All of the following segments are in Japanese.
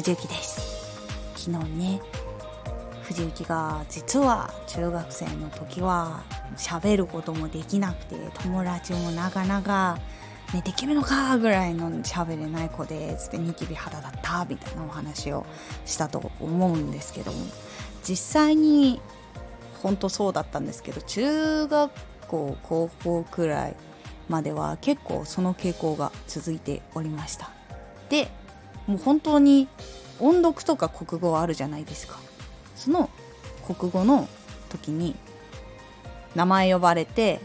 藤幸です。昨日ね藤幸が実は中学生の時は喋ることもできなくて友達もなかなか、ね、できるのかぐらいの喋れない子でつってニキビ肌だったみたいなお話をしたと思うんですけども実際に本当そうだったんですけど中学校高校くらいまでは結構その傾向が続いておりました。でもう本当に音読とか国語あるじゃないですかその国語の時に名前呼ばれて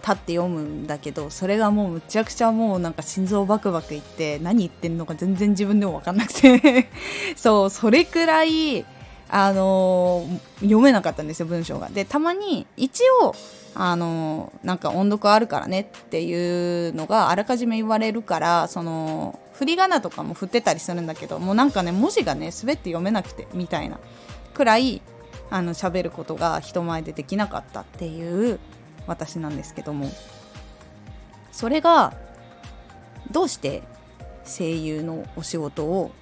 立って読むんだけどそれがもうむちゃくちゃもうなんか心臓バクバクいって何言ってんのか全然自分でも分かんなくて そうそれくらいあのー、読めなかったんですよ文章が。でたまに一応あのー、なんか音読あるからねっていうのがあらかじめ言われるからその振り仮名とかも振ってたりするんだけどもうなんかね文字がね滑って読めなくてみたいなくらいあの喋ることが人前でできなかったっていう私なんですけども。それがどうして声優のお仕事を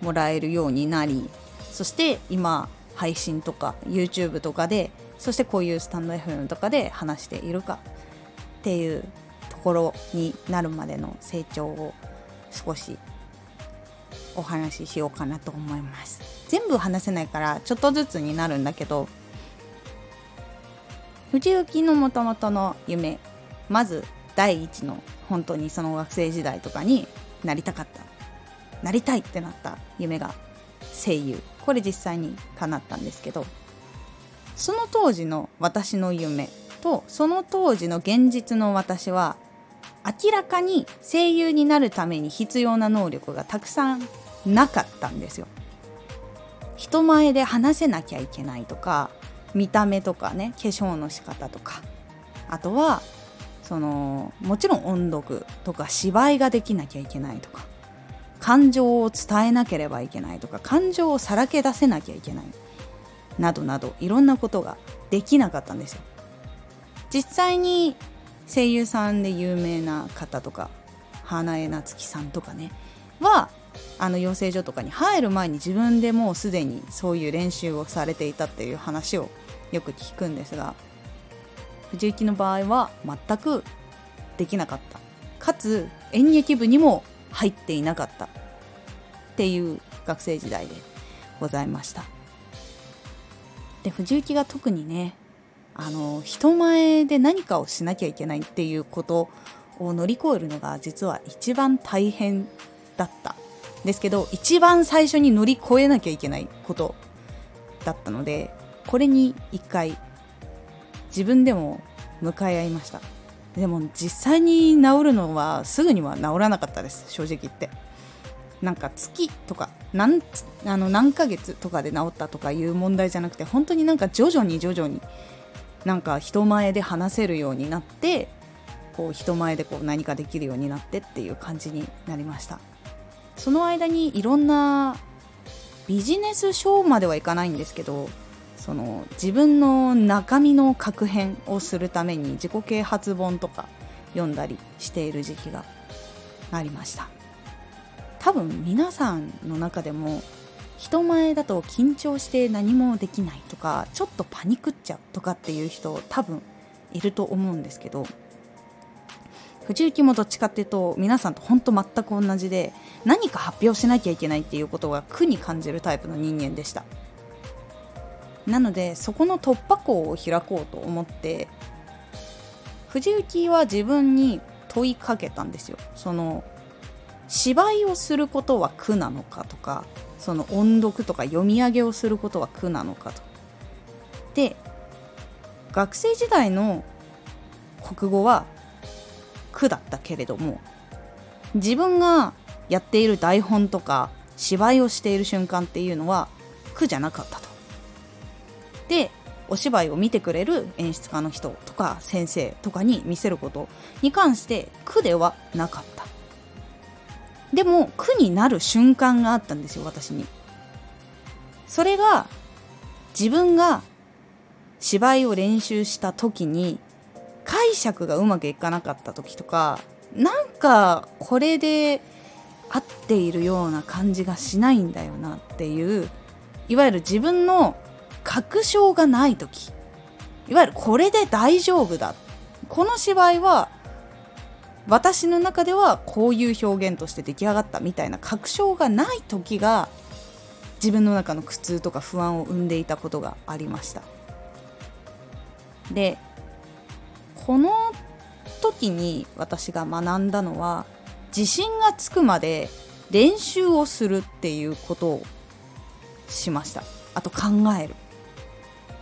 もらえるようになりそして今配信とか YouTube とかでそしてこういうスタンド FM とかで話しているかっていうところになるまでの成長を少しお話ししようかなと思います。全部話せないからちょっとずつになるんだけど藤幸のもともとの夢まず第一の本当にその学生時代とかになりたかった。なりたいってなった夢が声優。これ実際に叶ったんですけどその当時の私の夢とその当時の現実の私は明らかに声優になるために必要な能力がたくさんなかったんですよ。人前で話せなきゃいけないとか見た目とかね化粧の仕方とかあとはそのもちろん音読とか芝居ができなきゃいけないとか感情を伝えなければいけないとか感情をさらけ出せなきゃいけないなどなどいろんなことができなかったんですよ。実際に声優さんで有名な方とか花江夏樹さんとかねはあの養成所とかに入る前に自分でもうすでにそういう練習をされていたっていう話をよく聞くんですが藤幸の場合は全くできなかった。かつ演劇部にも入っていなかったっていう学生時代でございました。で藤幸が特にねあの人前で何かをしなきゃいけないっていうことを乗り越えるのが実は一番大変だったですけど一番最初に乗り越えなきゃいけないことだったのでこれに一回自分でも向かい合いました。でも実際に治るのはすぐには治らなかったです正直言って。なんか月とか何あの何ヶ月とかで治ったとかいう問題じゃなくて本当になんか徐々に徐々になんか人前で話せるようになってこう人前でこう何かできるようになってっていう感じになりました。その間にいろんなビジネス書まではいかないんですけどその自分の中身の確変をするために自己啓発本とか読んだりしている時期がありました。多分皆さんの中でも人前だと緊張して何もできないとかちょっとパニクっちゃうとかっていう人多分いると思うんですけど藤幸もどっちかっていうと皆さんと本当全く同じで何か発表しなきゃいけないっていうことが苦に感じるタイプの人間でした。なのでそこの突破口を開こうと思って藤幸は自分に問いかけたんですよ。その芝居をすることは苦なのかとかその音読とか読み上げをすることは苦なのかと。で学生時代の国語は苦だったけれども自分がやっている台本とか芝居をしている瞬間っていうのは苦じゃなかったと。でお芝居を見てくれる演出家の人とか先生とかに見せることに関して苦ではなかった。でも苦になる瞬間があったんですよ私に。それが自分が芝居を練習した時に解釈がうまくいかなかった時とかなんかこれで合っているような感じがしないんだよなっていういわゆる自分の確証がない時。いわゆるこれで大丈夫だ。この芝居は私の中ではこういう表現として出来上がったみたいな確証がない時が自分の中の苦痛とか不安を生んでいたことがありました。でこの時に私が学んだのは自信がつくまで練習をするっていうことをしました。あと考える。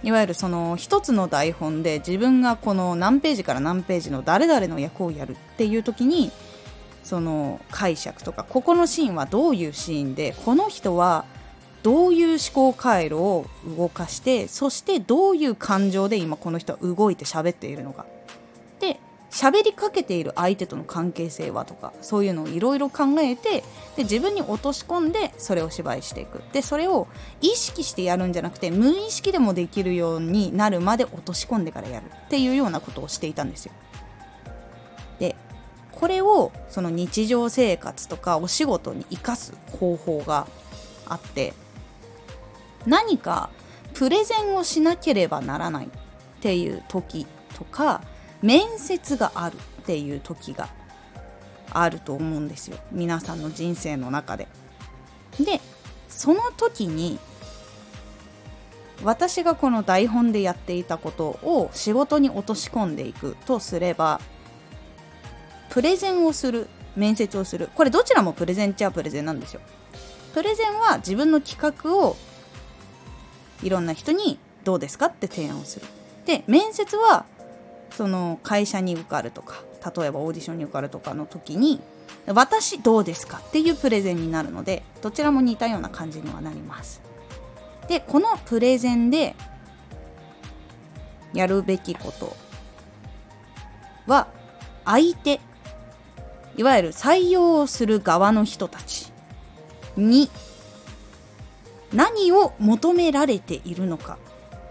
いわゆるその一つの台本で自分がこの何ページから何ページの誰々の役をやるっていう時にその解釈とかここのシーンはどういうシーンでこの人はどういう思考回路を動かしてそしてどういう感情で今この人は動いて喋っているのか。喋りかけている相手との関係性はとかそういうのをいろいろ考えてで自分に落とし込んでそれを芝居していくでそれを意識してやるんじゃなくて無意識でもできるようになるまで落とし込んでからやるっていうようなことをしていたんですよ。でこれをその日常生活とかお仕事に生かす方法があって何かプレゼンをしなければならないっていう時とか面接があるっていう時があると思うんですよ。皆さんの人生の中で。でその時に私がこの台本でやっていたことを仕事に落とし込んでいくとすればプレゼンをする面接をする。これどちらもプレゼンっちゃプレゼンなんですよ。プレゼンは自分の企画をいろんな人にどうですかって提案をする。で面接はその会社に受かるとか例えばオーディションに受かるとかの時に私どうですかっていうプレゼンになるのでどちらも似たような感じにはなります。でこのプレゼンでやるべきことは相手いわゆる採用をする側の人たちに何を求められているのか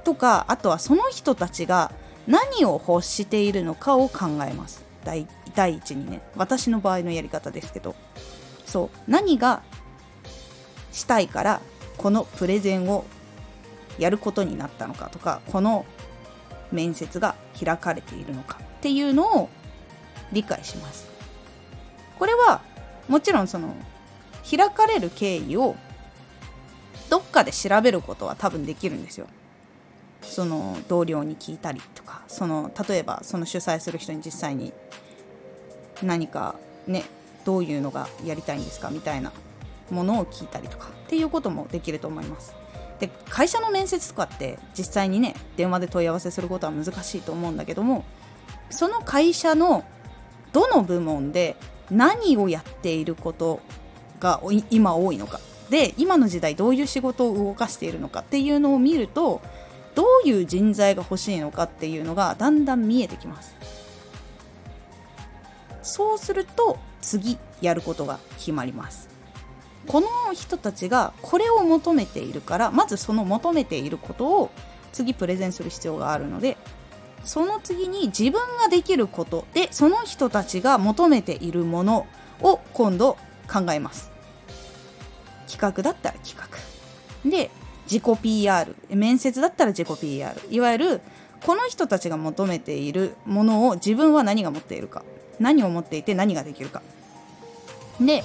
とかあとはその人たちが何を欲しているのかを考えます。第第一にね。私の場合のやり方ですけど。そう。何がしたいからこのプレゼンをやることになったのかとかこの面接が開かれているのかっていうのを理解します。これはもちろんその開かれる経緯をどっかで調べることは多分できるんですよ。その同僚に聞いたりとかその例えばその主催する人に実際に何かねどういうのがやりたいんですかみたいなものを聞いたりとかっていうこともできると思います。で会社の面接とかって実際にね電話で問い合わせすることは難しいと思うんだけどもその会社のどの部門で何をやっていることが今多いのかで今の時代どういう仕事を動かしているのかっていうのを見るとどういう人材が欲しいのかっていうのがだんだん見えてきます。そうすると次やることが決まります。この人たちがこれを求めているからまずその求めていることを次プレゼンする必要があるのでその次に自分ができることでその人たちが求めているものを今度考えます。企画だったら企画。で自己 PR 面接だったら自己 PR いわゆるこの人たちが求めているものを自分は何が持っているか。何を持っていて何ができるか。で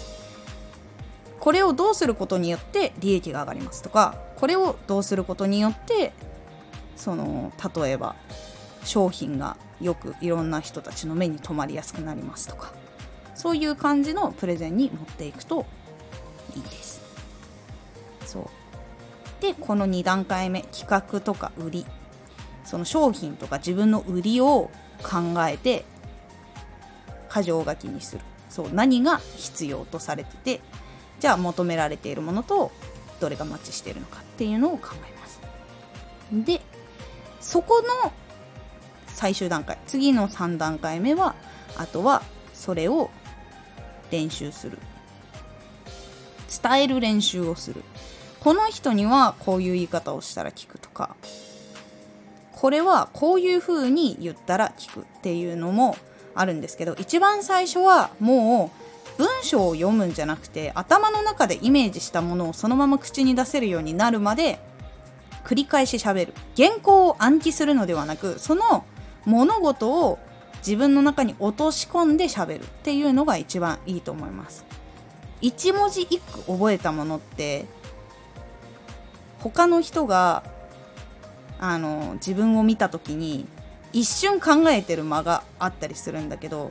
これをどうすることによって利益が上がりますとかこれをどうすることによってその例えば商品がよくいろんな人たちの目に留まりやすくなりますとか。そういう感じのプレゼンに持っていくといいです。そう。でこの2段階目企画とか売りその商品とか自分の売りを考えて箇条書きにする。そう何が必要とされててじゃあ求められているものとどれがマッチしているのかっていうのを考えます。でそこの最終段階次の3段階目はあとはそれを練習する。伝える練習をする。この人にはこういう言い方をしたら聞くとか。これはこういう風に言ったら聞くっていうのもあるんですけど一番最初はもう文章を読むんじゃなくて頭の中でイメージしたものをそのまま口に出せるようになるまで繰り返し喋る。原稿を暗記するのではなくその物事を自分の中に落とし込んで喋るっていうのが一番いいと思います。一文字一句覚えたものって他の人があの自分を見た時に一瞬考えてる間があったりするんだけど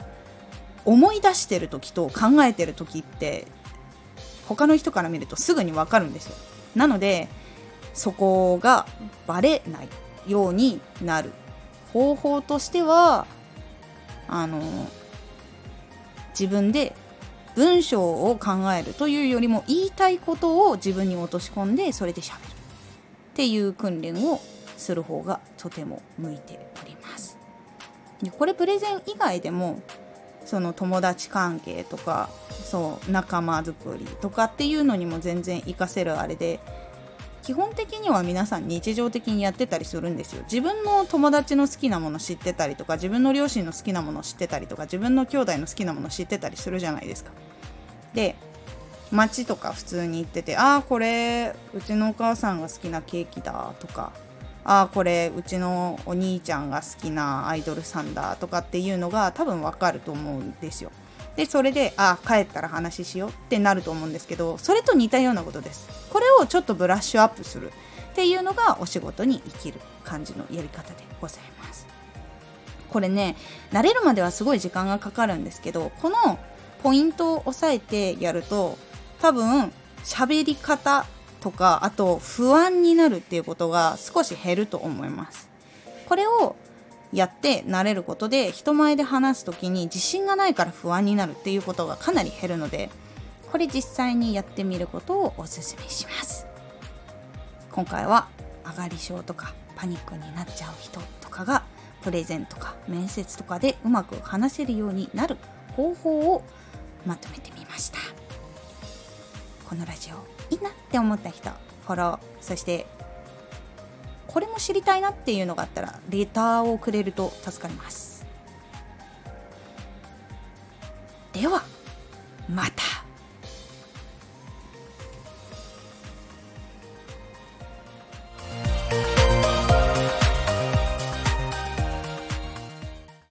思い出してる時と考えてる時って他の人から見るとすぐに分かるんですよ。なのでそこがバレないようになる。方法としてはあの自分で文章を考えるというよりも言いたいことを自分に落とし込んでそれでしゃべる。っていう訓練をする方がとても向いております。これプレゼン以外でもその友達関係とかそう仲間づくりとかっていうのにも全然活かせるあれで基本的には皆さん日常的にやってたりするんですよ。自分の友達の好きなもの知ってたりとか自分の両親の好きなもの知ってたりとか自分の兄弟の好きなもの知ってたりするじゃないですか。で街とか普通に行っててああこれうちのお母さんが好きなケーキだとかああこれうちのお兄ちゃんが好きなアイドルさんだとかっていうのが多分わかると思うんですよ。でそれでああ帰ったら話しようってなると思うんですけどそれと似たようなことです。これをちょっとブラッシュアップするっていうのがお仕事に生きる感じのやり方でございます。これね慣れるまではすごい時間がかかるんですけどこのポイントを押さえてやると多分喋り方とかあと不安になるっていうことが少し減ると思います。これをやって慣れることで人前で話す時に自信がないから不安になるっていうことがかなり減るのでこれ実際にやってみることをおすすめします。今回は上がり症とかパニックになっちゃう人とかがプレゼンとか面接とかでうまく話せるようになる方法をまとめてみました。このラジオいいなって思った人フォローそしてこれも知りたいなっていうのがあったらレターをくれると助かります。ではまた。